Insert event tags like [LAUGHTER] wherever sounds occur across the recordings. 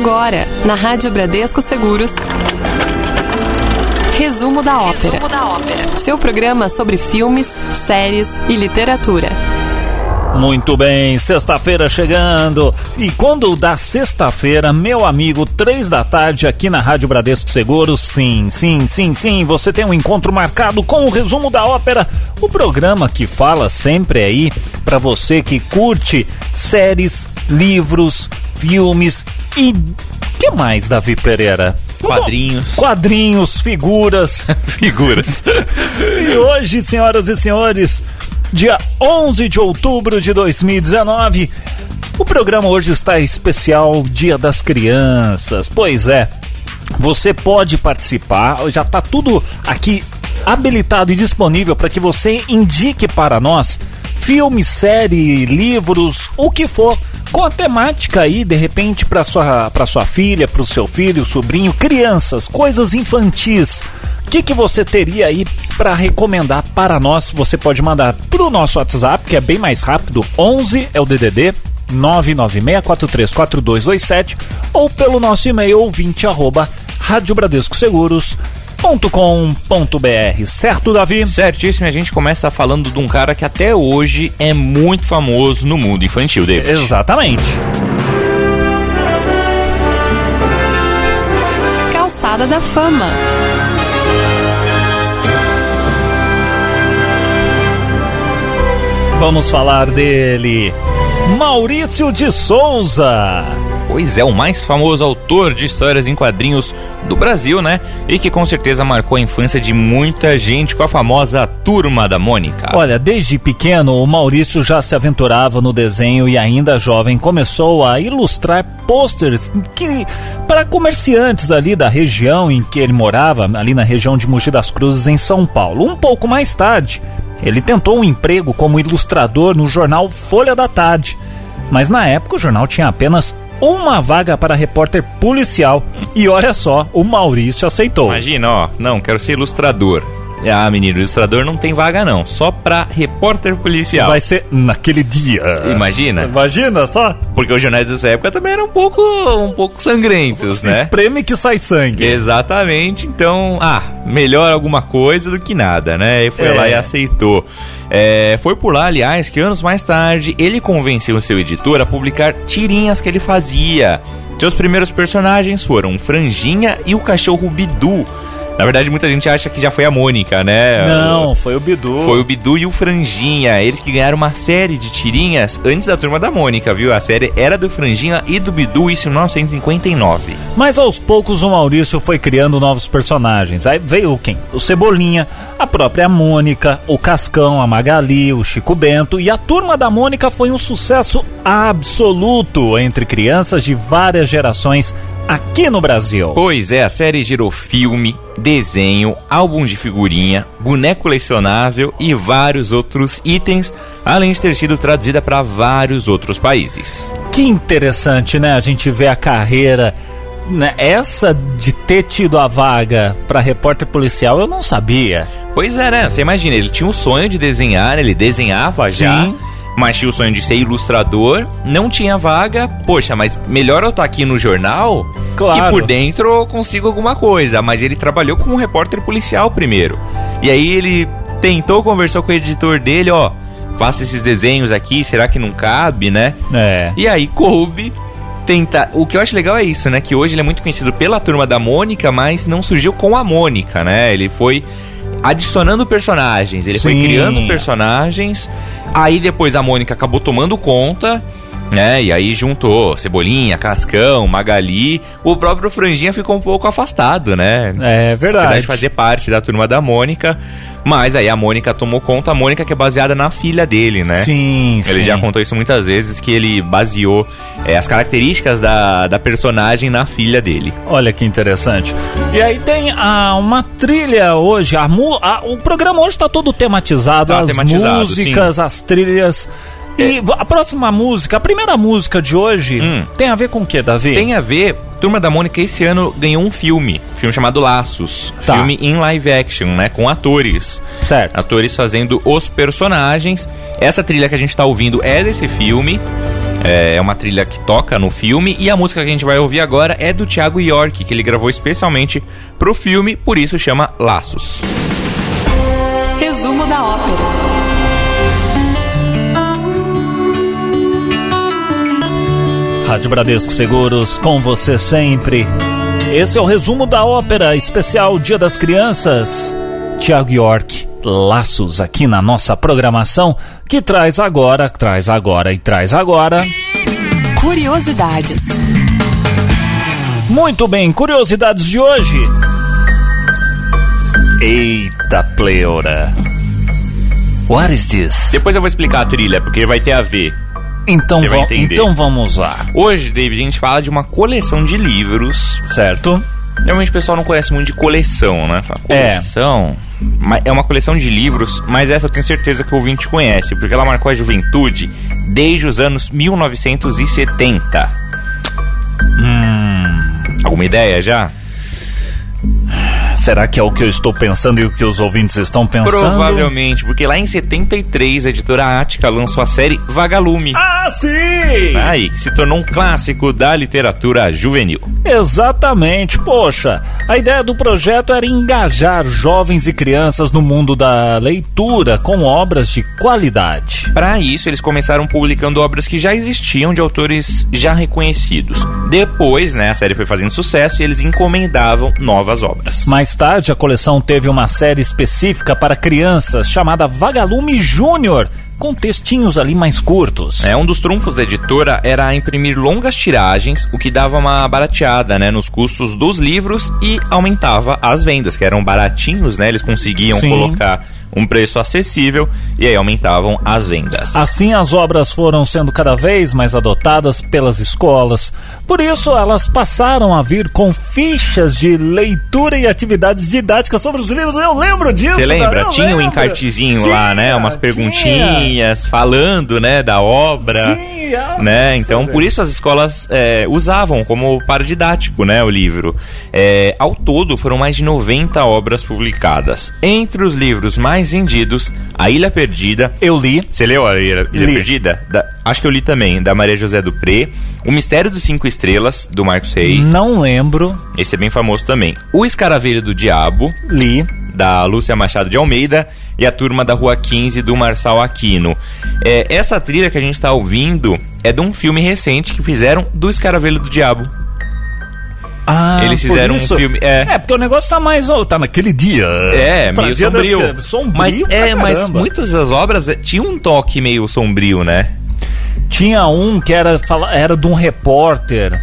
Agora, na Rádio Bradesco Seguros. Resumo da ópera. Resumo da ópera. Seu programa sobre filmes, séries e literatura. Muito bem, sexta-feira chegando. E quando dá sexta-feira, meu amigo, três da tarde aqui na Rádio Bradesco Seguros, sim, sim, sim, sim, você tem um encontro marcado com o resumo da ópera, o programa que fala sempre aí para você que curte séries, livros, filmes e que mais, Davi Pereira? Quadrinhos. Quadrinhos, figuras. [LAUGHS] figuras. e hoje, senhoras e senhores, dia 11 de outubro de 2019. O programa hoje está especial Dia das Crianças. Pois é, você pode participar, já está tudo aqui habilitado e disponível para que você indique para nós filme, série, livros, o que for com a temática aí, de repente, para sua, para sua filha, para o seu filho, sobrinho, crianças, coisas infantis. O que, que você teria aí para recomendar para nós? Você pode mandar para o nosso WhatsApp, que é bem mais rápido, 11 é o DDD 996434227 ou pelo nosso e-mail ouvinte arroba radiobradescoseguros.com.br, certo, Davi? Certíssimo, a gente começa falando de um cara que até hoje é muito famoso no mundo infantil, David. Exatamente. Calçada da Fama. Vamos falar dele, Maurício de Souza. Pois é, o mais famoso autor de histórias em quadrinhos do Brasil, né? E que com certeza marcou a infância de muita gente com a famosa Turma da Mônica. Olha, desde pequeno, o Maurício já se aventurava no desenho e ainda jovem começou a ilustrar pôsteres que para comerciantes ali da região em que ele morava, ali na região de Mogi das Cruzes, em São Paulo. Um pouco mais tarde, ele tentou um emprego como ilustrador no jornal Folha da Tarde. Mas na época o jornal tinha apenas uma vaga para repórter policial. E olha só, o Maurício aceitou. Imagina, ó, não, quero ser ilustrador. Ah, menino, ilustrador não tem vaga não, só pra repórter policial. Vai ser naquele dia. Imagina? Imagina só. Porque os jornais dessa época também eram um pouco, um pouco sangrentos, né? Espreme que sai sangue. Exatamente, então, ah, melhor alguma coisa do que nada, né? E foi É. lá e aceitou. É, foi por lá, aliás, que anos mais tarde ele convenceu o seu editor a publicar tirinhas que ele fazia. Seus primeiros personagens foram Franjinha e o cachorro Bidu. Na verdade, muita gente acha que já foi a Mônica, né? Não, foi o Bidu. Foi o Bidu e o Franjinha. Eles que ganharam uma série de tirinhas antes da turma da Mônica, viu? A série era do Franjinha e do Bidu, isso em 1959. Mas aos poucos o Maurício foi criando novos personagens. Aí veio quem? O Cebolinha, a própria Mônica, o Cascão, a Magali, o Chico Bento e a turma da Mônica foi um sucesso absoluto entre crianças de várias gerações aqui no Brasil. Pois é, a série gerou filme, desenho, álbum de figurinha, boneco colecionável e vários outros itens, além de ter sido traduzida para vários outros países. Que interessante, né? A gente vê a carreira. Né? Essa de ter tido a vaga para repórter policial eu não sabia. Pois é, né? Você imagina, ele tinha o sonho de desenhar, ele desenhava já. Mas tinha o sonho de ser ilustrador, não tinha vaga. Poxa, mas melhor eu estar aqui no jornal Claro. que por dentro eu consigo alguma coisa. Mas ele trabalhou como repórter policial primeiro. E aí ele tentou, conversou com o editor dele, ó. Faça esses desenhos aqui, será que não cabe, né? É. E aí coube tentar. O que eu acho legal é isso, né? Que hoje ele é muito conhecido pela turma da Mônica, mas não surgiu com a Mônica, né? Ele foi adicionando personagens, ele foi Sim. criando personagens. Aí depois a Mônica acabou tomando conta. Né? E aí juntou Cebolinha, Cascão, Magali. O próprio Franjinha ficou um pouco afastado, né? É Apesar verdade. de fazer parte da turma da Mônica. Mas aí a Mônica tomou conta, a Mônica que é baseada na filha dele, né? Sim, Ele sim. já contou isso muitas vezes, que ele baseou é, as características da, da personagem na filha dele. Olha que interessante. E aí tem ah, uma trilha hoje. A a- o programa hoje está todo tematizado. Tá as tematizado, músicas, as trilhas. E a próxima música, a primeira música de hoje, Hum. tem a ver com o que, Davi? Tem a ver, Turma da Mônica esse ano ganhou um filme, filme chamado Laços. Tá. Filme em live action, né? Com atores. Certo. Atores fazendo os personagens. Essa trilha que a gente tá ouvindo é desse filme. É, é uma trilha que toca no filme e a música que a gente vai ouvir agora é do Thiago York, que ele gravou especialmente pro filme, por isso chama Laços. Resumo da ópera. Rádio Bradesco Seguros, com você sempre. Esse é o resumo da ópera especial Dia das Crianças. Tiago York, Laços, aqui na nossa programação, que traz agora, traz agora e traz agora. Curiosidades. Muito bem, curiosidades de hoje. Eita pleura. What is this? Depois eu vou explicar a trilha, porque vai ter a ver. Então, va- então vamos lá, Hoje, David, a gente fala de uma coleção de livros. certo? Normalmente o pessoal não conhece muito de coleção, né? Fala, É. coleção. Mas É uma coleção de livros, mas essa eu tenho certeza que o ouvinte conhece, porque ela marcou a juventude desde os anos 1970. Hum. Alguma ideia já? Será que é o que eu estou pensando e o que os ouvintes estão pensando? Provavelmente, porque lá em 73 a editora Ática lançou a série Vagalume. Ah, sim! Aí, que se tornou um clássico da literatura juvenil. Exatamente, poxa. A ideia do projeto era engajar jovens e crianças no mundo da leitura com obras de qualidade. Para isso, eles começaram publicando obras que já existiam de autores já reconhecidos. Depois, né, a série foi fazendo sucesso e eles encomendavam novas obras. Mais tarde, a coleção teve uma série específica para crianças chamada Vagalume Júnior, com textinhos ali mais curtos. É, um dos trunfos da editora era imprimir longas tiragens, o que dava uma barateada né, nos custos dos livros e aumentava as vendas, que eram baratinhos, né? Eles conseguiam Sim. colocar um preço acessível e aí aumentavam as vendas. Assim, as obras foram sendo cada vez mais adotadas pelas escolas. Por isso, elas passaram a vir com fichas de leitura e atividades didáticas sobre os livros. Eu lembro disso. Você lembra? eu Tinha um lembro. encartezinho lá, né? Tinha, Umas tinha. perguntinhas falando, né, da obra. Sim, nossa, né? Então, por isso as escolas é, usavam como paradidático, né, o livro. É, ao todo, foram mais de 90 obras publicadas. Entre os livros mais vendidos, A Ilha Perdida. Eu li. Você leu A Ilha, Ilha. Perdida? Da- acho que eu li também, da Maria José Dupré. O Mistério dos Cinco Estrelas, do Marcos Reis. Não lembro. Esse é bem famoso também. O Escaravelho do Diabo, Li. da Lúcia Machado de Almeida e a turma da Rua 15 do Marçal Aquino. É, essa trilha que a gente está ouvindo é de um filme recente que fizeram do Escaravelho do Diabo. Ah, Eles fizeram um filme- é. É, porque o negócio tá mais. ó, tá naquele dia. É, meio dia das- sombrio. sombrio mas, é, mas caramba. muitas das obras é, tinham um toque meio sombrio, né? Tinha um que era, era de um repórter.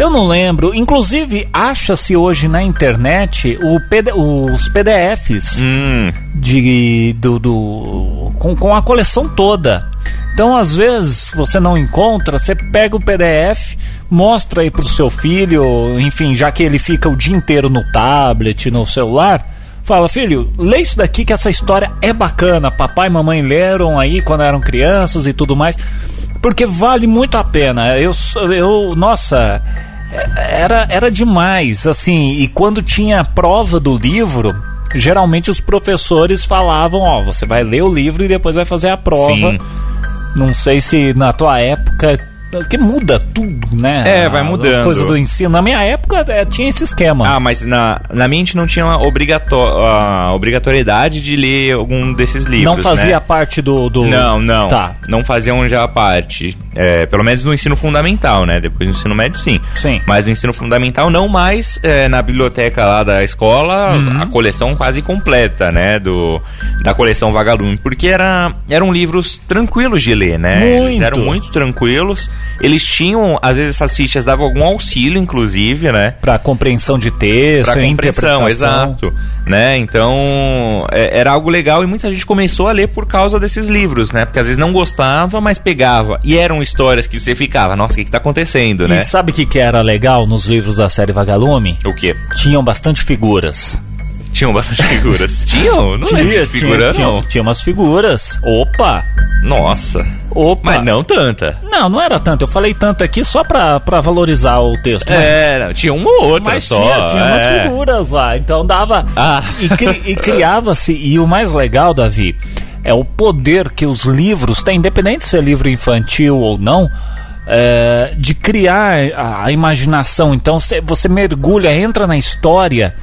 Eu não lembro. Inclusive, acha-se hoje na internet PD os PDFs Hum, de, do, do- com, com a coleção toda. Então, às vezes, você não encontra, você pega o PDF, mostra aí pro seu filho, enfim, já que ele fica o dia inteiro no tablet, no celular, fala, filho, lê isso daqui que essa história é bacana. Papai e mamãe leram aí quando eram crianças e tudo mais. Porque vale muito a pena. Eu, eu nossa, era, era demais, assim, e quando tinha a prova do livro, geralmente os professores falavam, ó, você vai ler o livro e depois vai fazer a prova. Sim. Não sei se na tua época que muda tudo, né? É, vai A- a mudando. Coisa do ensino. Na minha época é, tinha esse esquema. Ah, mas na, na minha a gente não tinha uma obrigato a obrigatoriedade de ler algum desses livros. não fazia né? parte do, do. Não, não. Tá. Não faziam já parte. É, pelo menos no ensino fundamental, né? Depois no ensino médio, sim. Sim. Mas no ensino fundamental, não mais é, na biblioteca lá da escola, Uhum. a coleção quase completa, né? Do, da coleção Vagalume. Porque era, eram livros tranquilos de ler, né? Eles Muito. eram muito tranquilos. Eles tinham, às vezes, essas fichas davam algum auxílio, inclusive, né? Pra compreensão de texto, Pra interpretação. exato. Né? Então, é- era algo legal e muita gente começou a ler por causa desses livros, né? Porque às vezes não gostava, mas pegava. E eram histórias que você ficava, nossa, o que, que tá acontecendo, E né? sabe o que, que era legal nos livros da série Vagalume? O quê? Tinham bastante figuras. Tinham bastante figuras. [LAUGHS] Tinham? Não lembro de figura, tinha, não. tinha umas figuras. Opa! Nossa. Opa! Mas não tanta. Não, não era tanto. Eu falei tanto aqui só pra, pra valorizar o texto. mas- É, não, tinha uma ou outra Mas só. tinha, tinha umas é. figuras lá, então dava. Ah. E, cri- e criava-se, e o mais legal, Davi, é o poder que os livros têm, independente se é livro infantil ou não, é, de criar a, imaginação. Então cê- você mergulha, entra na história.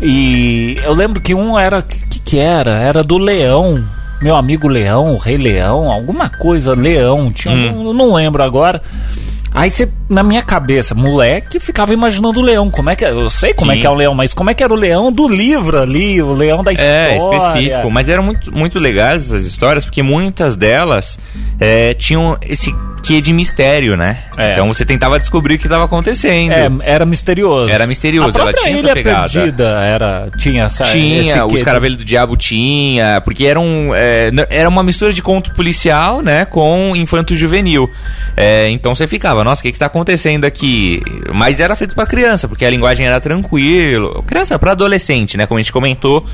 E eu lembro que um era. O que, que era? Era do Leão. Meu amigo Leão, o Rei Leão, alguma coisa, Leão. Tinha, um- eu não lembro agora. Aí você, na minha cabeça, moleque, ficava imaginando o leão. Como é que é? Eu sei como é Sim. que é o leão, mas como é que era o leão do livro ali, o leão da história. É, específico. Mas eram muito, muito legais essas histórias, porque muitas delas é, tinham esse quê de mistério, né? É. Então você tentava descobrir o que estava acontecendo. É, era misterioso. Era misterioso, A ela tinha essa Ilha pegada. Perdida era, tinha essa Tinha, os Caravelhos do Diabo tinha, porque era, um, é, era uma mistura de conto policial, né, com infanto juvenil. É, então você ficava, nossa, o que que tá acontecendo aqui? Mas era feito pra criança, porque a linguagem era tranquilo. Criança pra adolescente, né, como a gente comentou.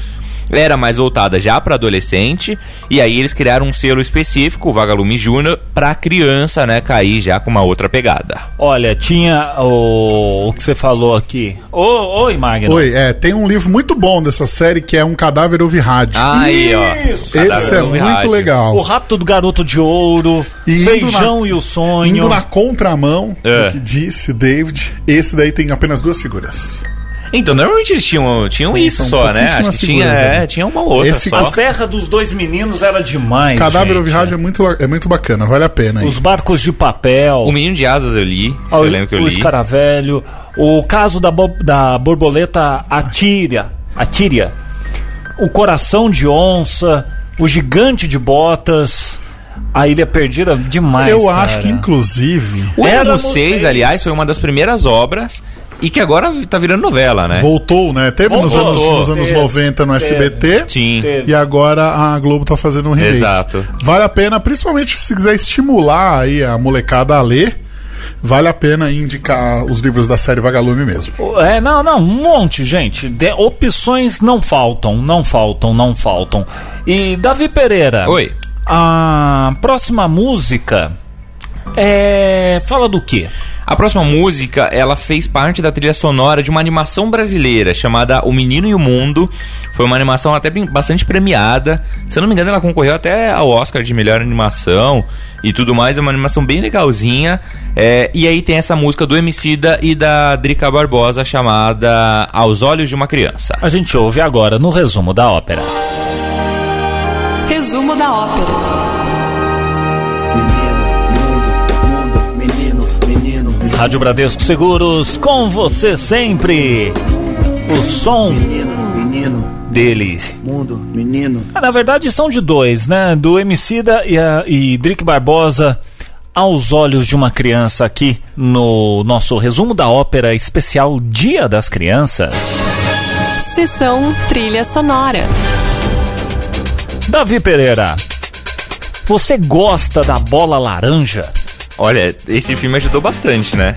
Era mais voltada já pra adolescente, e aí eles criaram um selo específico, o Vagalume Júnior, pra criança, né, cair já com uma outra pegada. Olha, tinha o, o que você falou aqui. Ô, oi, Magno. Oi, é, tem um livro muito bom dessa série que é Um Cadáver Ouve Rádio. Aí, ó. Isso! Esse é muito rádio. legal. O Rapto do Garoto de Ouro, E Feijão na- e o Sonho. Indo na contramão É. do que disse o David, esse daí tem apenas duas figuras. Então, normalmente eles tinham, tinham Sim, isso só, né? Acho que tinha, é, tinha uma outra Esse- só. A Serra dos Dois Meninos era demais. Cadáver gente. Rádio é muito, é muito bacana, vale a pena. Aí. Os barcos de papel. O Menino de Asas eu li, se Ah, eu lembro que eu o li. escaravelho, o caso da, bo- da borboleta Atíria, Atíria, o coração de onça, o gigante de botas, a ilha perdida, demais. Eu cara. acho que, inclusive, O Éramos Seis. aliás, foi uma das primeiras obras e que agora tá virando novela, né? voltou, né? Teve nos Voltou, anos, nos anos teve, 90 no teve. SBT. Sim. E agora a Globo tá fazendo um remake. Exato. Vale a pena, principalmente se quiser estimular aí a molecada a ler, vale a pena indicar os livros da série Vagalume mesmo. É, não, não, um monte, gente. De- opções não faltam, não faltam, não faltam. E Davi Pereira. Oi. A próxima música é. Fala do quê? A próxima música, ela fez parte da trilha sonora de uma animação brasileira chamada O Menino e o Mundo. Foi uma animação até bem- bastante premiada. Se eu não me engano, ela concorreu até ao Oscar de melhor animação e tudo mais. É uma animação bem legalzinha. É, e aí tem essa música do Emicida e da Drica Barbosa chamada Aos Olhos de uma Criança. A gente ouve agora no resumo da ópera. Resumo da ópera. Rádio Bradesco Seguros, com você sempre. O som menino, menino, dele. mundo, menino. Ah, Na verdade, são de dois, né? Do Emicida e, a, e Drick Barbosa. Aos olhos de uma criança aqui no nosso resumo da ópera especial Dia das Crianças. Sessão trilha sonora. Davi Pereira, você gosta da bola laranja? Olha, esse filme ajudou bastante, né?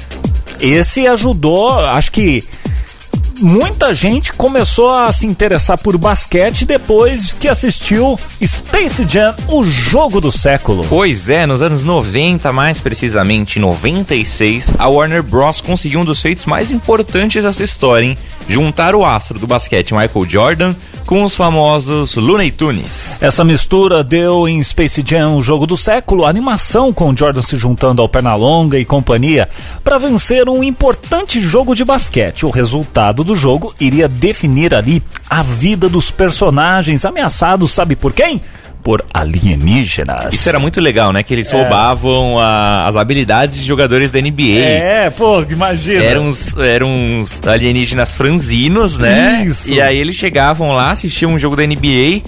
Esse ajudou, acho que muita gente começou a se interessar por basquete depois que assistiu Space Jam, o jogo do século. Pois é, nos anos 90, mais precisamente 96, a Warner Bros. conseguiu um dos feitos mais importantes dessa história, hein? Juntar o astro do basquete Michael Jordan com os famosos Looney Tunes. Essa mistura deu em Space Jam o jogo do século, animação com Jordan se juntando ao Pernalonga e companhia para vencer um importante jogo de basquete. O resultado do jogo iria definir ali a vida dos personagens ameaçados, sabe por quem? Por alienígenas. Isso era muito legal, né? Que eles roubavam a- as habilidades de jogadores da NBA. É, pô, imagina. Eram uns, eram uns alienígenas franzinos, né? Isso. E aí eles chegavam lá, assistiam um jogo da NBA.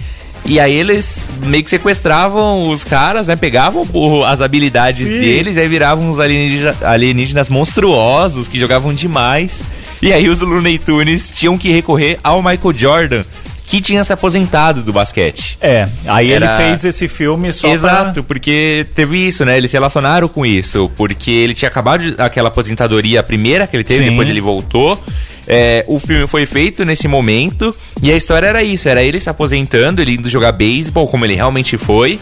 E aí eles meio que sequestravam os caras, né? Pegavam as habilidades Sim. deles, aí viravam uns alienígenas, alienígenas monstruosos que jogavam demais. E aí os Looney Tunes tinham que recorrer ao Michael Jordan, que tinha se aposentado do basquete. É, aí Era- ele fez esse filme só Exato, porque teve isso, né? Eles se relacionaram com isso, porque ele tinha acabado de, aquela aposentadoria a primeira que ele teve, Sim. depois ele voltou. É, o filme foi feito nesse momento e a história era isso, era ele se aposentando, ele indo jogar beisebol, como ele realmente foi.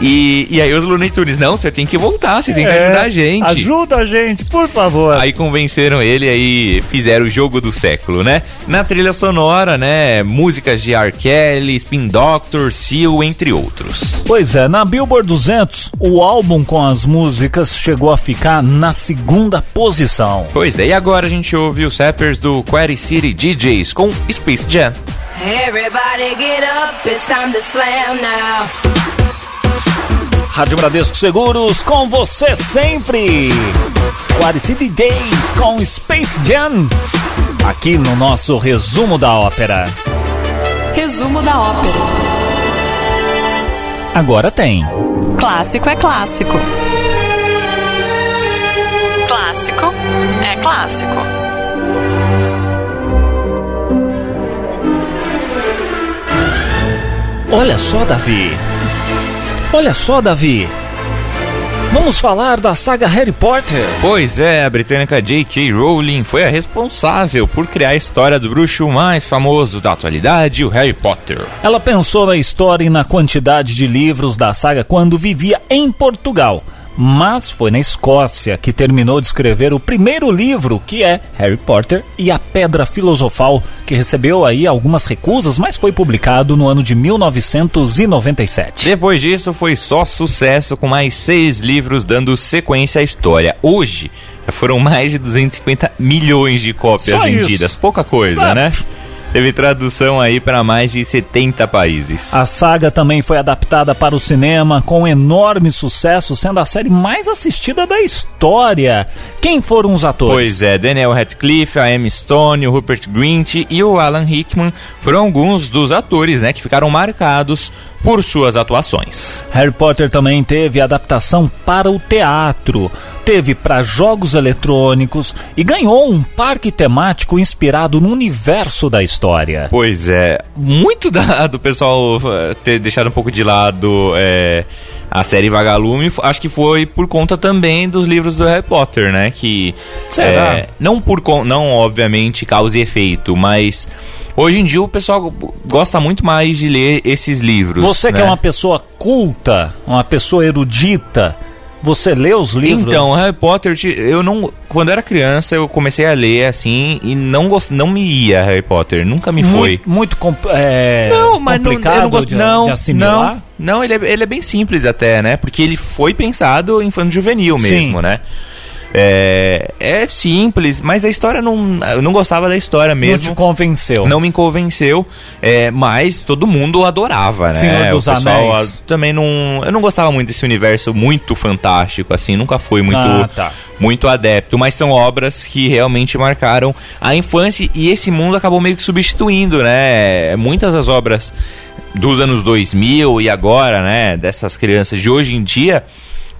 E, e aí os Looney Tunes, não, você tem que voltar, você tem que ajudar a gente. É, Ajuda a gente, por favor. Aí convenceram ele aí fizeram o jogo do século, né? Na trilha sonora, né? Músicas de R. Kelly, Spin Doctor, Seal, entre outros. Pois é, na Billboard 200, o álbum com as músicas chegou a ficar na segunda posição. Pois é, e agora a gente ouve os rappers do Query City DJs com Space Jam. Everybody get up, it's time to slam now. Rádio Bradesco Seguros com você sempre. Quaricity Days com Space Jam. Aqui no nosso resumo da ópera. Resumo da ópera. Agora tem. Clássico é clássico. Clássico é clássico. Olha só, Davi. Olha só, Davi. Vamos falar da saga Harry Potter. Pois é, a britânica J.K. Rowling foi a responsável por criar a história do bruxo mais famoso da atualidade, o Harry Potter. Ela pensou na história e na quantidade de livros da saga quando vivia em Portugal. Mas foi na Escócia que terminou de escrever o primeiro livro, que é Harry Potter e a Pedra Filosofal, que recebeu aí algumas recusas, mas foi publicado no ano de 1997. Depois disso, foi só sucesso com mais seis livros dando sequência à história. Hoje, já foram mais de 250 milhões de cópias Só isso. vendidas. Pouca coisa, Ah, né? Teve tradução aí para mais de 70 países. A saga também foi adaptada para o cinema com enorme sucesso, sendo a série mais assistida da história. Quem foram os atores? Pois é, Daniel Radcliffe, a Emma Stone, o Rupert Grint e o Alan Rickman foram alguns dos atores, né, que ficaram marcados por suas atuações. Harry Potter também teve adaptação para o teatro, teve para jogos eletrônicos e ganhou um parque temático inspirado no universo da história. Pois é, muito da- do pessoal eh, ter deixado um pouco de lado eh, a série Vagalume, acho que foi por conta também dos livros do Harry Potter, né? Que Será? eh, não por não obviamente causa e efeito, mas hoje em dia o pessoal gosta muito mais de ler esses livros. Você que né? é uma pessoa culta, uma pessoa erudita, você lê os livros? Então, Harry Potter, eu não. Quando eu era criança, eu comecei a ler assim e não, gost, não me ia Harry Potter. Nunca me foi. muito, muito com- é, Não, mas não, complicado eu não gosto. de, não, de assimilar. não, não ele, é, ele é bem simples até, né? Porque ele foi pensado em fã juvenil Sim. mesmo, né? É, é simples, mas a história não. Eu não gostava da história Não mesmo. te convenceu. Não me convenceu, é, mas todo mundo adorava, né? Senhor dos o pessoal Anéis. também não. Eu não gostava muito desse universo muito fantástico, assim, nunca fui muito, Ah, tá. muito adepto, mas são obras que realmente marcaram a infância e esse mundo acabou meio que substituindo, né? Muitas das obras dos anos 2000 e agora, né, dessas crianças de hoje em dia.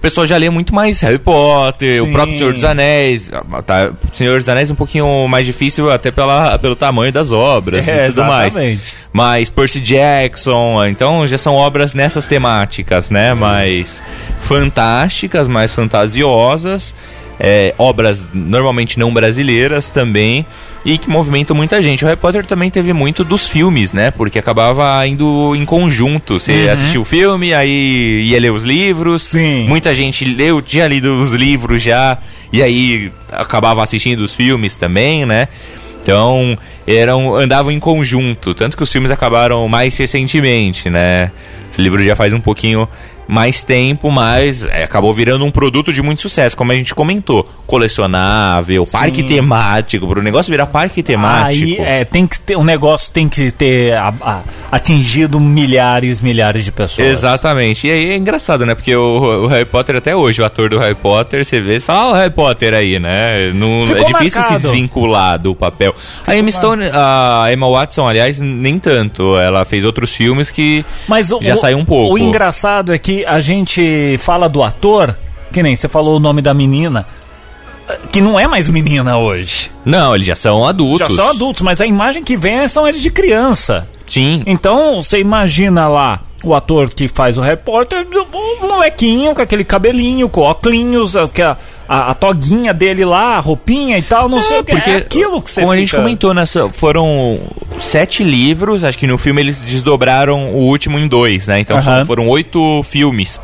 O pessoal já lê muito mais Harry Potter, o Sim. próprio Senhor dos Anéis. Ah, Tá, Senhor dos Anéis é um pouquinho mais difícil até pela, pelo tamanho das obras É, e tudo mais. exatamente. Mas Percy Jackson, então já são obras nessas temáticas, né? Mais fantásticas, mais fantasiosas. É, obras normalmente não brasileiras também e que movimentam muita gente. O Harry Potter também teve muito dos filmes, né? Porque acabava indo em conjunto. Você Uhum. assistia o filme, aí ia ler os livros. Sim. Muita gente leu, tinha lido os livros já, e aí acabava assistindo os filmes também, né? Então, eram, andavam em conjunto, tanto que os filmes acabaram mais recentemente, né? Esse livro já faz um pouquinho mais tempo, mas é, acabou virando um produto de muito sucesso, como a gente comentou. Colecionável, parque temático, para o negócio virar parque temático. Aí é, tem que ter, o negócio tem que ter a- a- atingido milhares, milhares de pessoas. Exatamente. E aí é engraçado, né? Porque o, o Harry Potter, até hoje, o ator do Harry Potter, você vê e fala, ah, o Harry Potter aí, né? Não, é Ficou difícil marcado. se desvincular do papel. A Emma Stone, a Emma Watson, aliás, nem tanto. Ela fez outros filmes que Mas o, já saiu um pouco. O engraçado é que a gente fala do ator, que nem você falou o nome da menina, que não é mais menina hoje. Não, eles já são adultos. Já são adultos, mas a imagem que vem são eles de criança. Sim. Então, você imagina lá o ator que faz o repórter, o molequinho com aquele cabelinho, com óculos, a, a, a toguinha dele lá, a roupinha e tal, não sei o que. Porque, é aquilo que você como a fica... gente comentou, nessa, foram sete livros, acho que no filme eles desdobraram o último em dois, né? Então são- Aham. foram oito filmes.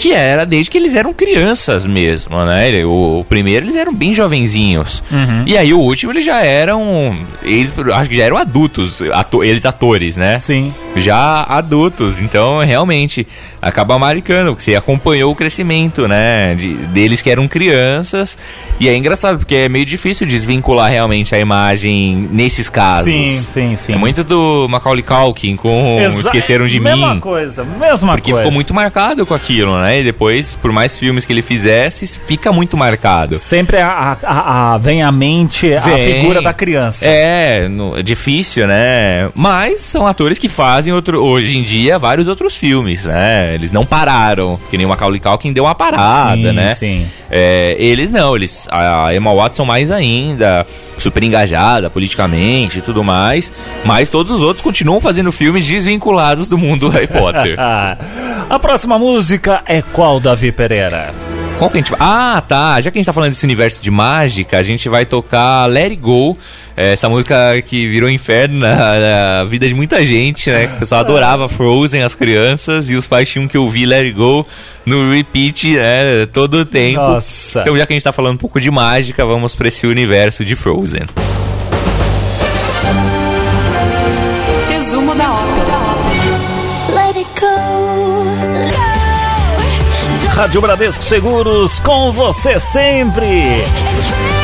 Que era desde que eles eram crianças mesmo, né? O, o primeiro eles eram bem jovenzinhos. Uhum. E aí o último eles já eram. Eles acho que já eram adultos, ato- eles atores, né? Sim. já adultos. Então, realmente, acaba marcando, porque você acompanhou o crescimento, né? De, deles que eram crianças. E é engraçado, porque é meio difícil desvincular realmente a imagem nesses casos. Sim, sim, sim. É muito do Macaulay Culkin com Exa- Esqueceram de mesma Mim. coisa, mesma Porque coisa. ficou muito marcado com aquilo, né? E depois, por mais filmes que ele fizesse, fica muito marcado. Sempre a, a- a- vem à mente a Vem. figura da criança. É, no- é difícil, né? Mas são atores que fazem outro, hoje em dia vários outros filmes, né? Eles não pararam, que nem o Macaulay Culkin deu uma parada, Sim, né? sim. É, eles não, eles a Emma Watson mais ainda, super engajada politicamente e tudo mais, mas todos os outros continuam fazendo filmes desvinculados do mundo do Harry Potter. [LAUGHS] A próxima música é qual, Davi Pereira? Qual que a gente vai... Ah, tá. Já que a gente tá falando desse universo de mágica, a gente vai tocar Let It Go. é, Essa música que virou inferno na, na vida de muita gente, né? O pessoal adorava Frozen, as crianças, e os pais tinham que ouvir Let It Go no repeat, né? Todo o tempo. Nossa. Então, já que a gente tá falando um pouco de mágica, vamos pra esse universo de Frozen. Resumo Rádio Bradesco Seguros, com você sempre.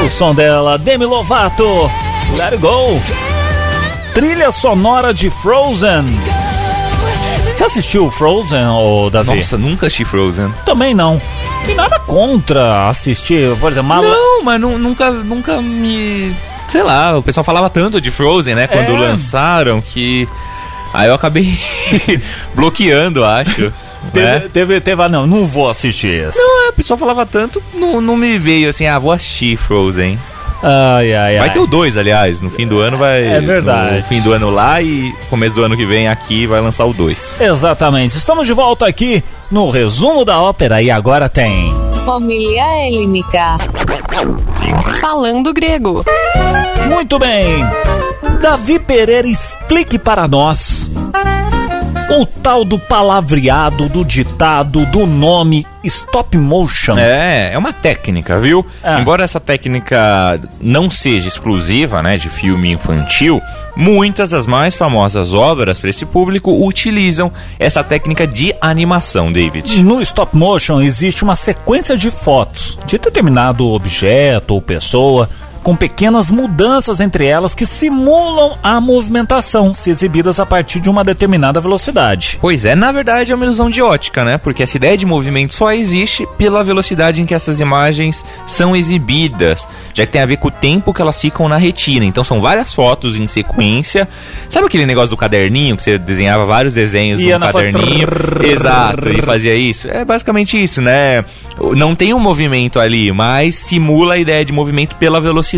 O som dela, Demi Lovato. Let it go. Trilha sonora de Frozen. Você assistiu Frozen, ô Davi? Nossa, nunca assisti Frozen. Também não. E nada contra assistir, por exemplo, Mala... Não, mas nu- nunca, nunca me. Sei lá, o pessoal falava tanto de Frozen, né? Quando É. lançaram que. Aí eu acabei [LAUGHS] bloqueando, acho. Teve, né? teve, teve, ah, não, não vou assistir esse. Não, o pessoal falava tanto, não, não me veio assim, ah, vou assistir Frozen. Ai, ai, Vai ai. ter o 2, aliás, no fim do ano vai. É verdade. No fim do ano lá e começo do ano que vem aqui vai lançar o 2. Exatamente. Estamos de volta aqui no resumo da ópera e agora tem. Família Helênica. Falando grego. Muito bem. Davi Pereira, explique para nós o tal do palavreado, do ditado, do nome stop motion. É, é uma técnica, viu? Ah. Embora essa técnica não seja exclusiva, né, de filme infantil, muitas das mais famosas obras para esse público utilizam essa técnica de animação, David. No stop motion existe uma sequência de fotos de determinado objeto ou pessoa com pequenas mudanças entre elas que simulam a movimentação, se exibidas a partir de uma determinada velocidade. Pois é, na verdade é uma ilusão de ótica, né? Porque essa ideia de movimento só existe pela velocidade em que essas imagens são exibidas, já que tem a ver com o tempo que elas ficam na retina. Então são várias fotos em sequência. Sabe aquele negócio do caderninho que você desenhava vários desenhos no caderninho? Exato, e fazia isso. É basicamente isso, né? Não tem um movimento ali, mas simula a ideia de movimento pela velocidade.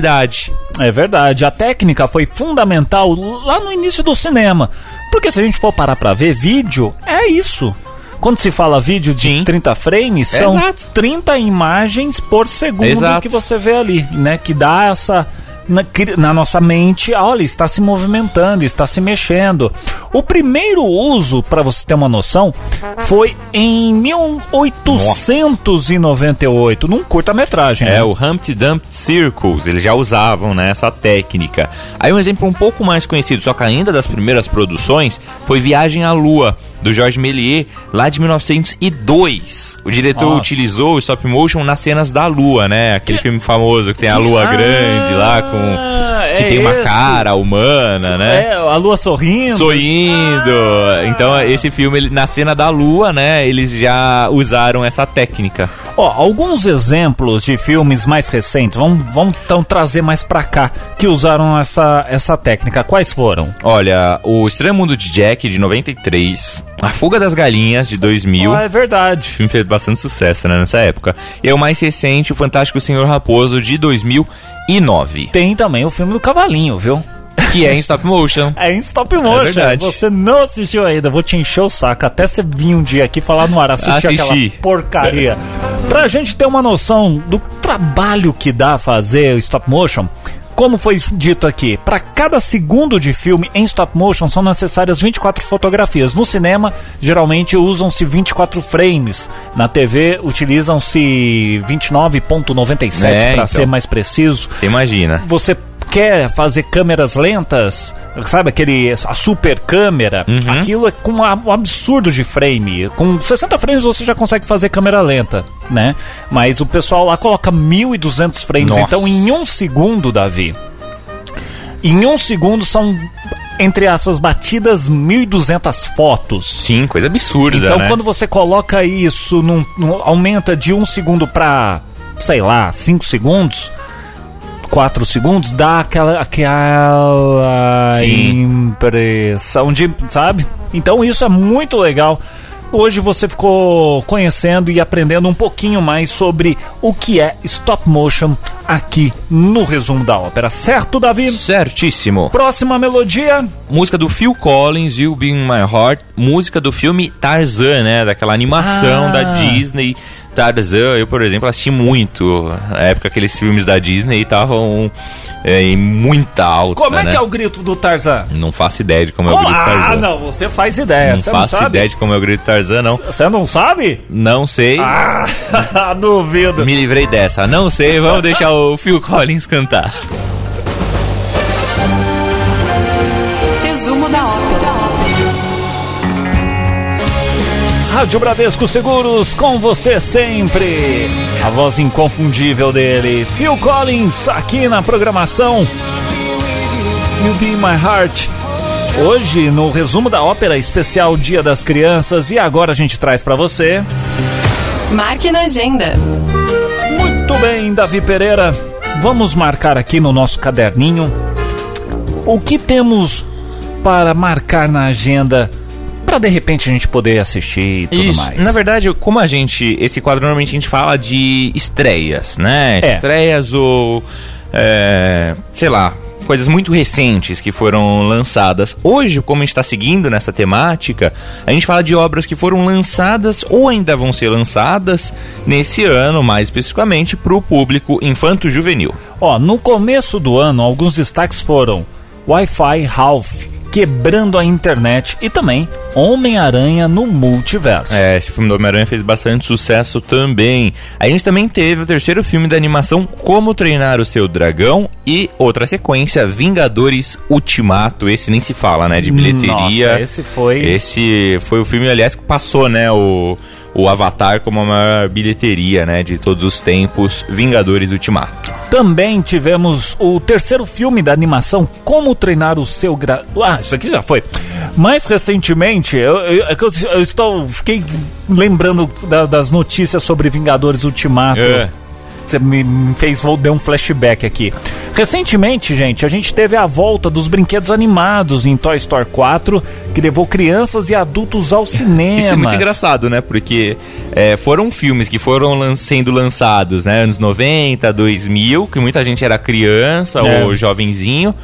É verdade, a técnica foi fundamental lá no início do cinema. Porque se a gente for parar pra ver vídeo, é isso. Quando se fala vídeo de Sim. 30 frames, são Exato. 30 imagens por segundo Exato. que você vê ali, né? Que dá essa. Na, na nossa mente, olha, está se movimentando, está se mexendo. O primeiro uso, para você ter uma noção, foi em 1898, num curta-metragem. É, né? o Humpty Dumpty Circles, eles já usavam né, essa técnica. Aí um exemplo um pouco mais conhecido, só que ainda das primeiras produções, foi Viagem à Lua, do Georges Méliès, lá de 1902. O diretor Nossa. utilizou o stop motion nas cenas da Lua, né? Aquele filme famoso que tem a Lua Ah, grande lá, com com que é tem uma esse. cara humana, né? É, a lua sorrindo. Sorrindo. Ah. Então, esse filme, ele- na cena da lua, né, eles já usaram essa técnica. Ó, alguns exemplos de filmes mais recentes, vamos, vamos então trazer mais pra cá, que usaram essa, essa técnica. Quais foram? Olha, o Estranho Mundo de Jack, de 93, A Fuga das Galinhas, de 2000. Ah, é O verdade. filme fez bastante sucesso, né, nessa época. E é o mais recente, O Fantástico Senhor Raposo, de 2009. Tem também o filme do Cavalinho, viu? Que é em stop motion. É em stop motion. verdade. Você não assistiu ainda, vou te encher o saco até você vir um dia aqui falar no ar, assistir Assisti. aquela porcaria. Pra gente ter uma noção do trabalho que dá fazer o stop motion, como foi dito aqui, para cada segundo de filme em stop motion são necessárias 24 fotografias. No cinema, geralmente usam-se 24 frames. Na TV, utilizam-se 29.97 É, para então. ser mais preciso. Imagina. Você quer fazer câmeras lentas, sabe aquele a super câmera, Uhum. aquilo é com um absurdo de frame. Com 60 frames você já consegue fazer câmera lenta, né? Mas o pessoal lá coloca 1200 frames, Nossa. então em um segundo, Davi. Em um segundo são entre essas batidas 1200 fotos. Sim, coisa absurda, Então, né? quando você coloca isso, num, num- aumenta de um segundo pra, sei lá, 5 segundos, 4 segundos, dá aquela, aquela Sim. impressão de, sabe? Então, isso é muito legal. Hoje você ficou conhecendo e aprendendo um pouquinho mais sobre o que é stop motion aqui no resumo da ópera, certo, Davi? Certíssimo. Próxima melodia. Música do Phil Collins, You Be In My Heart. Música do filme Tarzan, né? Daquela animação Ah. da Disney. Tarzan, eu, por exemplo, assisti muito. Na época, aqueles filmes da Disney estavam é, em muita alta, Como é né? que é o grito do Tarzan? Não faço ideia de como é o Como? grito Ah, Tarzan. não, você faz ideia. Não faço não ideia de como é o grito Tarzan, não. Você não sabe? Não sei. Ah, [LAUGHS] duvido. Me livrei dessa. Não sei, vamos deixar o Phil Collins cantar. Rádio Bradesco Seguros com você sempre. A voz inconfundível dele, Phil Collins, aqui na programação. You Be My Heart. Hoje, no resumo da ópera especial Dia das Crianças, e agora a gente traz pra você. Marque na agenda. Muito bem, Davi Pereira. Vamos marcar aqui no nosso caderninho o que temos para marcar na agenda para de repente a gente poder assistir e tudo Isso. mais. Na verdade, como a gente. Esse quadro normalmente a gente fala de estreias, né? É. Estreias ou. é, sei lá. Coisas muito recentes que foram lançadas. Hoje, como a gente está seguindo nessa temática, a gente fala de obras que foram lançadas ou ainda vão ser lançadas nesse ano, mais especificamente para o público infanto-juvenil. Ó, no começo do ano, alguns destaques foram Wi-Fi Ralph, quebrando a internet, e também Homem-Aranha no multiverso. É, esse filme do Homem-Aranha fez bastante sucesso também. A gente também teve o terceiro filme da animação Como Treinar o Seu Dragão e outra sequência, Vingadores Ultimato. Esse nem se fala, né, de bilheteria. Nossa, esse foi. Esse foi o filme, aliás, que passou, né, o, o Avatar como a maior bilheteria, né, de todos os tempos, Vingadores Ultimato. Também tivemos o terceiro filme da animação Como Treinar o Seu Gra... Ah, isso aqui já foi. Mais recentemente, eu, eu, é eu- eu estou, fiquei lembrando da- das notícias sobre Vingadores Ultimato. É. Você me fez, vou dar um flashback aqui. Recentemente, gente, a gente teve a volta dos brinquedos animados em Toy Story 4, que levou crianças e adultos ao cinema. Isso é muito engraçado, né? Porque é, foram filmes que foram lan- sendo lançados, né? Anos 90, 2000, que muita gente era criança É. ou jovenzinho.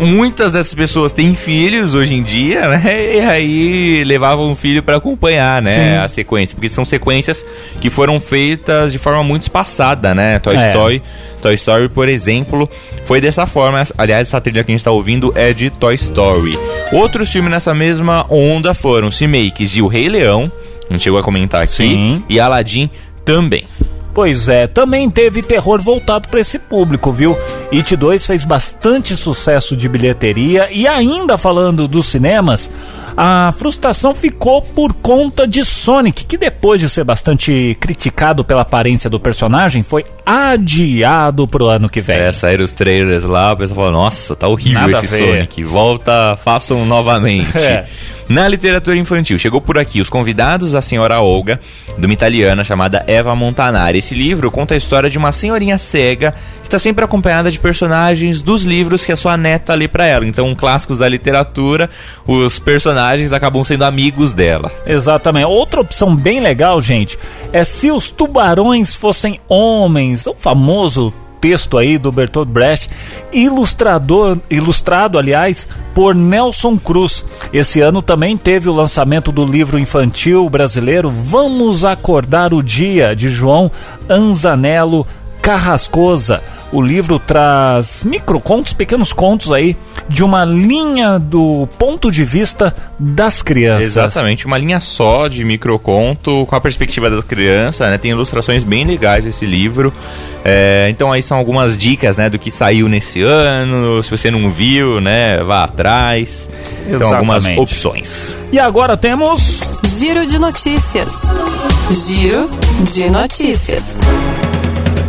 Muitas dessas pessoas têm filhos hoje em dia, né? E aí levavam um filho para acompanhar, né? Sim. A sequência. Porque são sequências que foram feitas de forma muito espaçada, né? Toy É. Story. Toy Story, por exemplo, foi dessa forma. Aliás, essa trilha que a gente está ouvindo é de Toy Story. Outros filmes nessa mesma onda foram os remakes de O Rei Leão, a gente chegou a comentar aqui, Sim. e Aladdin também. Pois é, também teve terror voltado para esse público, viu? It 2 fez bastante sucesso de bilheteria e ainda falando dos cinemas, a frustração ficou por conta de Sonic, que depois de ser bastante criticado pela aparência do personagem, foi adiado pro ano que vem. É, saíram os trailers lá, o pessoal falou, nossa, tá horrível Nada esse. Sonic, volta, façam novamente. [LAUGHS] É. Na literatura infantil, chegou por aqui Os Convidados da Senhora Olga, de uma italiana chamada Eva Montanari. Esse livro conta a história de uma senhorinha cega que está sempre acompanhada de personagens dos livros que a sua neta lê para ela. Então, clássicos da literatura, os personagens acabam sendo amigos dela. Exatamente. Outra opção bem legal, gente, é se os tubarões fossem homens, o famoso texto aí do Bertolt Brecht, ilustrador, ilustrado, aliás, por Nelson Cruz. Esse ano também teve o lançamento do livro infantil brasileiro Vamos Acordar o Dia, de João Anzanello Carrascosa. O livro traz microcontos, pequenos contos aí, de uma linha do ponto de vista das crianças. Exatamente, uma linha só de microconto com a perspectiva da criança, né? Tem ilustrações bem legais esse livro. É, então aí são algumas dicas, né, do que saiu nesse ano. Se você não viu, né, vá atrás. Então algumas Exatamente. opções. E agora temos Giro de notícias. Giro de notícias.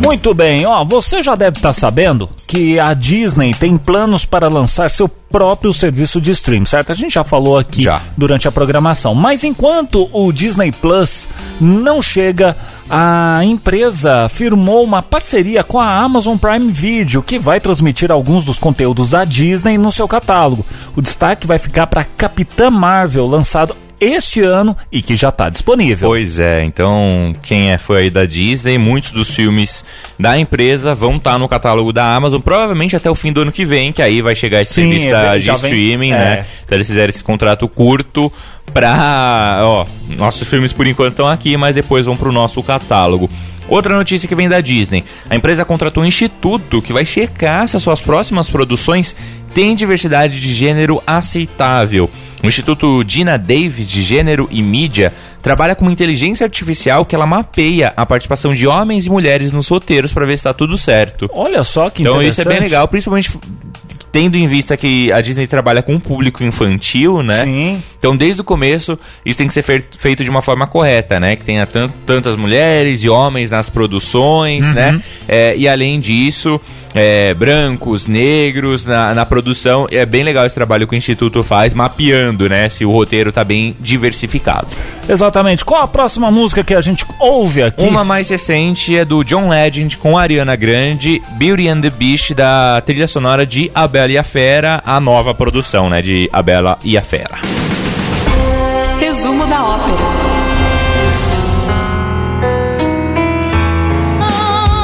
Muito bem, ó, você já deve estar sabendo que a Disney tem planos para lançar seu próprio serviço de stream, certo? A gente já falou aqui Já. durante a programação. Mas enquanto o Disney Plus não chega, a empresa firmou uma parceria com a Amazon Prime Video, que vai transmitir alguns dos conteúdos da Disney no seu catálogo. O destaque vai ficar para Capitã Marvel, lançado este ano e que já está disponível. Pois é, então quem é fã aí da Disney, muitos dos filmes da empresa vão estar no catálogo da Amazon, provavelmente até o fim do ano que vem, que aí vai chegar esse Sim, serviço é, da, vem- streaming, é. né? Então eles fizeram esse contrato curto pra, ó, nossos filmes por enquanto estão aqui, mas depois vão pro nosso catálogo. Outra notícia que vem da Disney. A empresa contratou um instituto que vai checar se as suas próximas produções têm diversidade de gênero aceitável. O Instituto Dina Davis de Gênero e Mídia trabalha com uma inteligência artificial que ela mapeia a participação de homens e mulheres nos roteiros para ver se está tudo certo. Olha só que Então interessante. isso é bem legal, principalmente tendo em vista que a Disney trabalha com um público infantil, né? Sim. Então desde o começo isso tem que ser fe- feito de uma forma correta, né? Que tenha tan- tantas mulheres e homens nas produções, Uhum. né? É, e além disso, é, brancos, negros na, na produção. É bem legal esse trabalho que o Instituto faz, mapeando, né? Se o roteiro tá bem diversificado. Exatamente. Qual a próxima música que a gente ouve aqui? Uma mais recente é do John Legend com a Ariana Grande, Beauty and the Beast, da trilha sonora de A Bela e a Fera, a nova produção, né, de A Bela e a Fera. Resumo da ópera.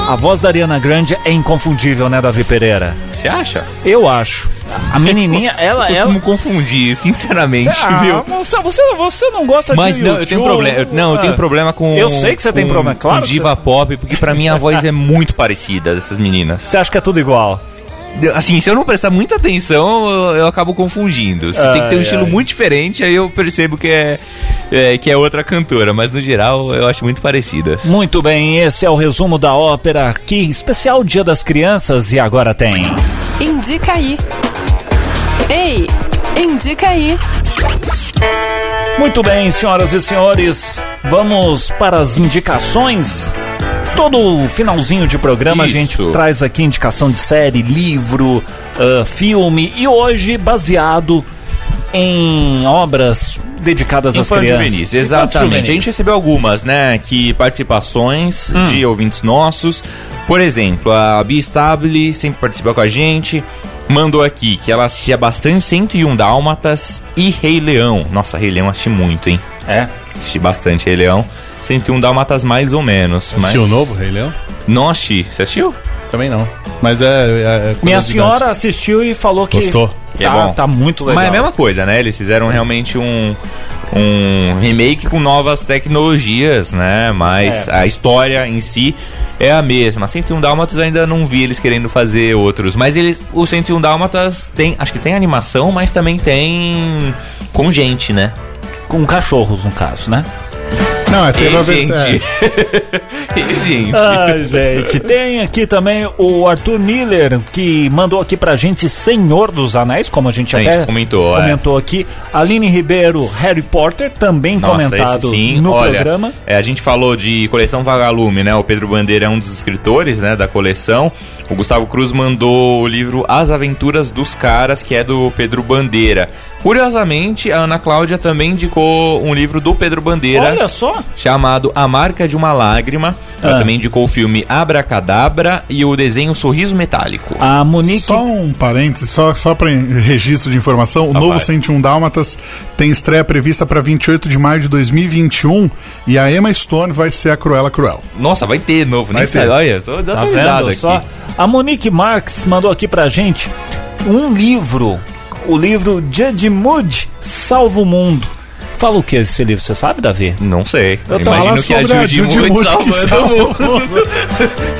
A voz da Ariana Grande é inconfundível, né, Davi Pereira? Você acha? Eu acho. A menininha, ela [LAUGHS] Eu ela costumo confundir, sinceramente, Ah, viu? você, você, você não gosta Mas de não, eu tenho problema. Não, eu tenho Ah. problema com. Eu sei que você tem com- problema, claro Com diva pop, porque pra mim a voz é muito parecida dessas meninas. Você acha que é tudo igual? Assim, se eu não prestar muita atenção, eu, eu acabo confundindo. Se tem que ter um Ai, estilo ai. muito diferente, aí eu percebo que é, é, que é outra cantora. Mas no geral, eu acho muito parecidas. Muito bem, esse é o resumo da ópera aqui, especial Dia das Crianças e agora tem. Indica aí. Ei, indica aí. Muito bem, senhoras e senhores, vamos para as indicações. Todo finalzinho de programa Isso. a gente traz aqui indicação de série, livro, ah, filme e hoje baseado em obras dedicadas às Infanto crianças. juvenis, exatamente. A gente recebeu algumas, né, que participações Hum. de ouvintes nossos. Por exemplo, a Bia Stable sempre participou com a gente. Mandou aqui que ela assistia bastante 101 Dálmatas e Rei Leão. Nossa, Rei Leão assisti muito, hein? É. Assisti bastante Rei Leão. 101 Dálmatas mais ou menos. Mas Assistiu o novo Rei Leão? não assisti. Você assistiu? Também não. Mas é. é- é Minha senhora assistiu e falou que Gostou? Que é tá, bom. tá muito legal. Mas é a mesma coisa, né? Eles fizeram realmente um, um remake com novas tecnologias, né? Mas É. a história em si é a mesma. 101 Dálmatas ainda não vi eles querendo fazer outros. Mas eles, o 101 Dálmatas tem, acho que tem animação, mas também tem com gente, né? Com cachorros, no caso, né? Não, é, teve a versão. gente. é. [LAUGHS] Gente. Ai, gente. Tem aqui também o Arthur Miller, que mandou aqui pra gente Senhor dos Anéis, como a gente A gente até comentou, é. comentou aqui. Aline Ribeiro, Harry Potter, também Nossa, comentado no Olha, programa. é, a gente falou de coleção Vagalume, né? O Pedro Bandeira é um dos escritores, né, da coleção. O Gustavo Cruz mandou o livro As Aventuras dos Caras, que é do Pedro Bandeira. Curiosamente, a Ana Cláudia também indicou um livro do Pedro Bandeira Olha só. chamado A Marca de uma Lágrima. Ela Ah. também indicou o filme Abracadabra e o desenho Sorriso Metálico. A Monique. Só um parênteses, só, só para registro de informação: o Ah, novo vai. 101 Dálmatas tem estreia prevista para 28 de maio de 2021 e a Emma Stone vai ser a Cruella Cruel. Nossa, vai ter novo, Vai nem ter. sei. Olha, tô Tá atualizado vendo aqui. só? A Monique Marx mandou aqui pra gente um livro. O livro Judge Mood Salva o Mundo. Fala o que esse livro? Você sabe, Davi? Não sei. Eu tô- Imagino que a Judy que salvando o mundo.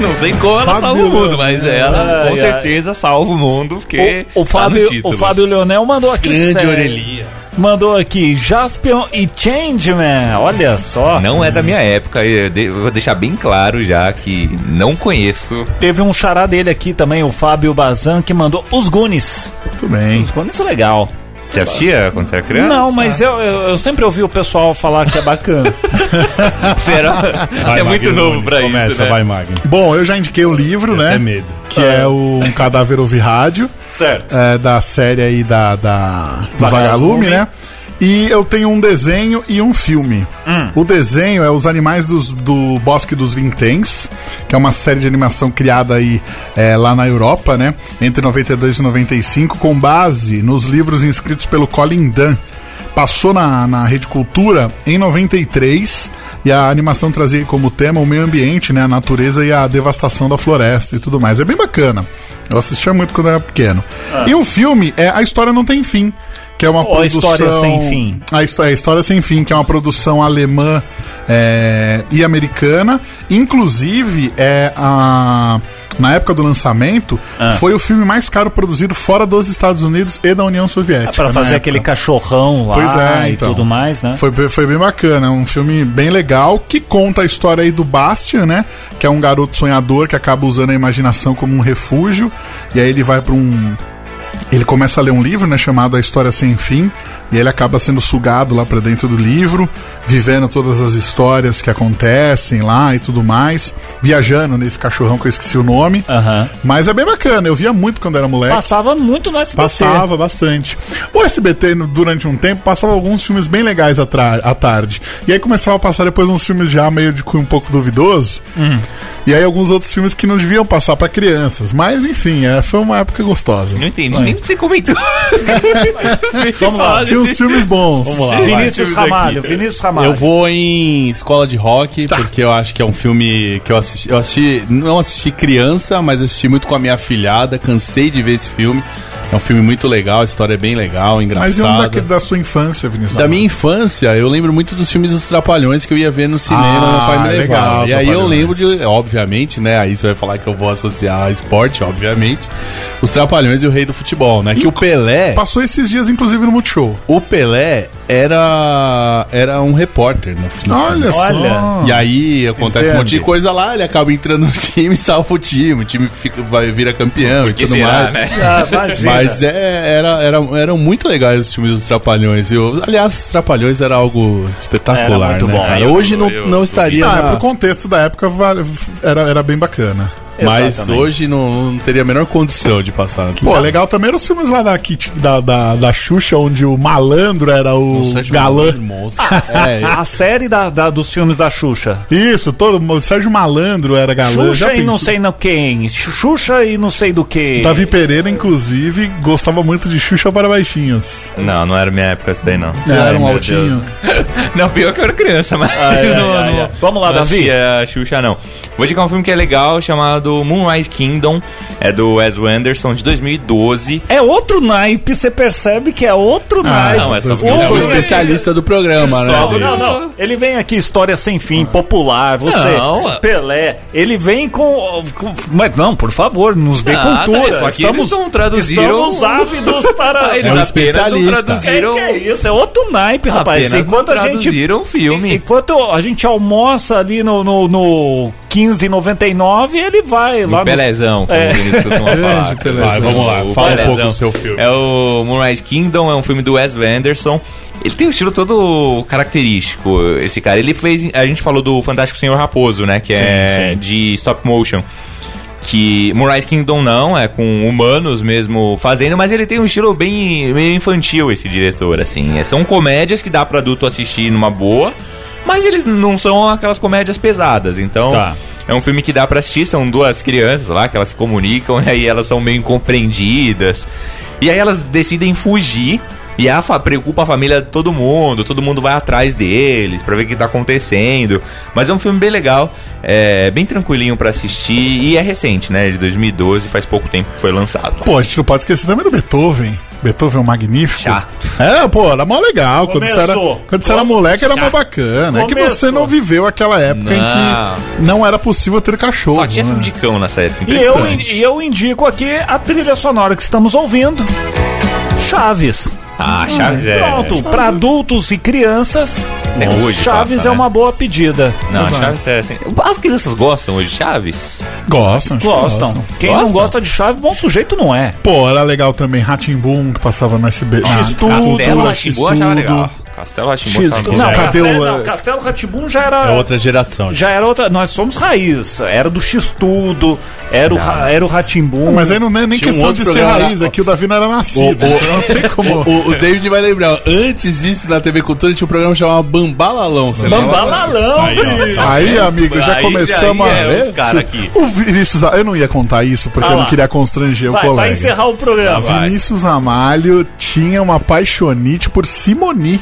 Não sei como ela salva o mundo, mas ela Ai, com ai. certeza salva o mundo, porque O, o tá no Fábio, título. o Fábio Leonel mandou aqui. Grande sério. orelhinha. Mandou aqui Jaspion e Changeman. Olha só. Não é da minha época, eu de- eu vou deixar bem claro já que não conheço. Teve um xará dele aqui também, o Fábio Bazan, que mandou Os Goonies. Tudo bem. Os Goonies é legal. Você assistia quando você era criança? Não, mas eu, eu, eu sempre ouvi o pessoal falar que é bacana. [LAUGHS] Você era... Vai, é muito Magno novo pra Começa, isso, né? vai, Magno. Bom, eu já indiquei o livro, né? É medo. Que é o Um Cadáver Ouve Rádio, certo. é, da série aí da, da Vagalume. Vagalume, né? E eu tenho um desenho e um filme. O desenho é Os Animais dos- do Bosque dos Vinténs, que é uma série de animação criada aí é, lá na Europa, né? Entre 92 e 95, com base nos livros inscritos pelo Colin Dunn. Passou na, na Rede Cultura em 93 e a animação trazia como tema o meio ambiente, né? A natureza e a devastação da floresta e tudo mais. É bem bacana. Eu assistia muito quando era pequeno. E o filme é A História Não Tem Fim, que é uma Ou A produção... História Sem Fim. A Histó- a História Sem Fim, que é uma produção alemã é, e americana. Inclusive, é a... Na época do lançamento, Ah. foi o filme mais caro produzido fora dos Estados Unidos e da União Soviética. Pra na fazer aquele cachorrão lá Pois é, e então. tudo mais, né? Foi, foi bem bacana, é um filme bem legal que conta a história aí do Bastian, né? Que é um garoto sonhador que acaba usando a imaginação como um refúgio. E aí ele vai pra um. Ele começa a ler um livro, né? Chamado A História Sem Fim. E ele acaba sendo sugado lá pra dentro do livro, vivendo todas as histórias que acontecem lá e tudo mais. Viajando nesse cachorrão que eu esqueci o nome. Aham. Mas é bem bacana, eu via muito quando era moleque. Passava muito no SBT. Passava bastante. O SBT, durante um tempo, passava alguns filmes bem legais à, tra- à tarde. E aí começava a passar depois uns filmes já meio de um pouco duvidoso. E aí alguns outros filmes que não deviam passar pra crianças. Mas enfim, é, foi uma época gostosa. Não entendi, nem você comentou. [LAUGHS] Vamos lá. Tinha uns filmes bons. Vamos lá. Vinícius vai. Ramalho, Vinícius Ramalho. Eu vou em Escola de Rock, porque eu acho que é um filme que eu assisti. Eu assisti, não assisti criança, mas assisti muito com a minha afilhada. Cansei de ver esse filme. É um filme muito legal, a história é bem legal, Mas e um engraçada. daquele da sua infância, Vinícius? Da minha infância, eu lembro muito dos filmes dos Trapalhões que eu ia ver no cinema, Ah, meu pai me levava. legal, e aí eu lembro de, obviamente, né? Aí você vai falar que eu vou associar a esporte, obviamente. Os Trapalhões e o Rei do Futebol, né? Que o Pelé. Passou esses dias, inclusive, no Multishow. O Pelé era, era um repórter no final. Olha, Olha. só. E aí acontece um Entende. monte de coisa lá, ele acaba entrando no [LAUGHS] time, salva o time, o time fica, vai, vira campeão que e tudo será, mais. né? Ah, imagina. Mas é, era, era, eram muito legais os filmes dos Trapalhões. Eu, aliás, os Trapalhões era algo espetacular, Era muito né, bom. cara? Eu- Hoje não, eu- não eu- estaria Ah, na- pro contexto da época era, era bem bacana. Mas hoje não, não teria a menor condição de passar. Pô, legal também eram os filmes lá da, Kit, da, da, da Xuxa, onde o malandro era o galã. É, A série da, da- dos filmes da Xuxa. Isso, todo o Sérgio Malandro era galã. Xuxa Já e não sei no quem. Xuxa e não sei do que. Davi Pereira, inclusive, gostava muito de Xuxa para baixinhos. Não, não era minha época isso daí, não. era um meu altinho. [LAUGHS] Não, pior que eu era criança, mas Ai, ai, [LAUGHS] não, ai, não- ai. Vamos lá, não Davi. a Xuxa, não. Vou indicar um filme que é legal, chamado Moonrise Kingdom. É do Wes Anderson, de 2012. É outro naipe, você percebe que é outro naipe. não, é só- Outro é o especialista do programa, né? Só-? Não, não. Ele vem aqui, história sem fim, popular, você, Não. Pelé. Ele vem com, com- Mas não, por favor, nos dê Nada, cultura. isso aqui estamos, traduziram- estamos ávidos para. [LAUGHS] Eles É um especialista. É, traduziram. que é isso, é outro naipe, rapaz. Apenas Enquanto não a gente. traduziram o filme. Enquanto a gente almoça ali no, no, no 15,99, ele vai lá No Pelezão, como É. falar. Pelezão. Vai, vamos lá, O fala um Pelezão. pouco do seu filme. É o Moonrise Kingdom, é um filme do Wes Anderson. Ele tem um estilo todo característico, esse cara. Ele fez. A gente falou do Fantástico Senhor Raposo, né? Que é sim. de stop motion. Que Moonrise Kingdom não, é com humanos mesmo fazendo, mas ele tem um estilo bem meio infantil, esse diretor, assim. É, São comédias que dá pra adulto assistir numa boa, mas eles não são aquelas comédias pesadas. Então, Tá. É um filme que dá pra assistir, são duas crianças lá que elas se comunicam [LAUGHS] e aí elas são meio incompreendidas. E aí elas decidem fugir E a preocupa a família de todo mundo, todo mundo vai atrás deles pra ver o que tá acontecendo. Mas é um filme bem legal, é bem tranquilinho pra assistir e é recente, né? De 2012, faz pouco tempo que foi lançado. Pô, a gente não pode esquecer também do Beethoven. Beethoven é um magnífico. Chato. É, pô, era mó legal. Quando você era, Começou. quando você era moleque, era mó bacana. É que você Começou. não viveu aquela época em Não. que não era possível ter cachorro. Só tinha né? filme de cão nessa época. E eu, e eu indico aqui a trilha sonora que estamos ouvindo. Chaves. Ah, Chaves é. Pronto, para adultos e crianças, Até hoje Chaves passa, é né? uma boa pedida. Não, Exato. Chaves é assim. As crianças gostam hoje de Chaves? Gostam. que Gostam. Quem não Gostam? gosta de Chaves, bom sujeito não é. Pô, era legal também. Boom que passava no SB. X-Tudo, Castelo X-Tudo. Ratimbun. Castelo Ratimbun Não, Castelo, não, Castelo Ratibum já era. É outra geração. Já era outra. Nós somos raiz. Era do X-Tudo, era, o, Ra- era o Ratimbum. Mas aí não é nem Tinha um questão outro de ser raiz, lá. é o Davi não era nascido. O- o- então não tem como. [LAUGHS] O, o David vai lembrar, antes disso na TV Cultura tinha um programa chamado Bambalalão, você? Bambalalão, Aí, ó, bicho. Aí, amigo, já Aí, começamos aí a é cara aqui. O Vinícius, eu não ia contar isso porque Ah eu não queria constranger Vai, o colega. vai encerrar o programa. vai. Vinícius Amalho tinha uma paixonite por Simoni.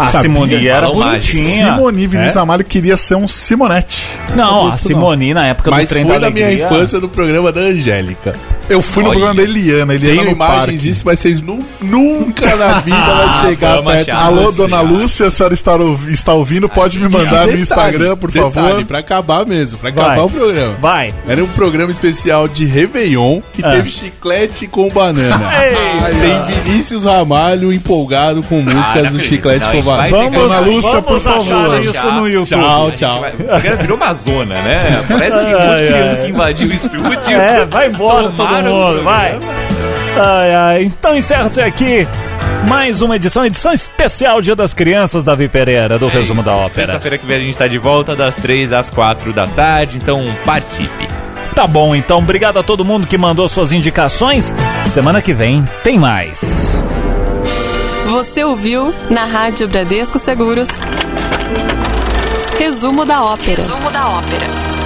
A Sabia? Simoni era bonitinha. Simoni, Vinícius É? Amalho queria ser um Simonete. Não, a Isso Simoni na época Mas do trem foi da da minha infância no programa da Angélica. Eu fui no Olha. programa da Eliana, Eliana Tenho no imagens parque. disso, mas vocês nu- nunca na [LAUGHS] vida vai chegar vamos perto. achar. Alô, dona. Lúcia, a senhora está, ouvi- está ouvindo, pode me mandar no Detalhe, Instagram, por detalhe, favor. Pra acabar mesmo, pra Vai. acabar o programa. Vai. Era um programa especial de Réveillon que Ah. teve chiclete com banana. [LAUGHS] Ei, Tem Vinícius Ramalho empolgado com músicas Ah, não do chiclete com vai banana. Vamos, Dona Lúcia, vamos por favor. isso no YouTube. Tchau, tchau. vai- O programa virou uma zona, né? Parece que um monte de Ai, criança invadiu o estúdio. É, vai embora todo Vai. Ai, ai. Então encerra-se aqui mais uma edição, edição especial Dia das Crianças, Davi Pereira, do Resumo da Ópera. Sexta-feira que vem a gente tá de volta das 3 às 4 da tarde, então participe. Tá bom, então, obrigado a todo mundo que mandou suas indicações. Semana que vem tem mais. Você ouviu na Rádio Bradesco Seguros. Resumo da ópera. Resumo da ópera.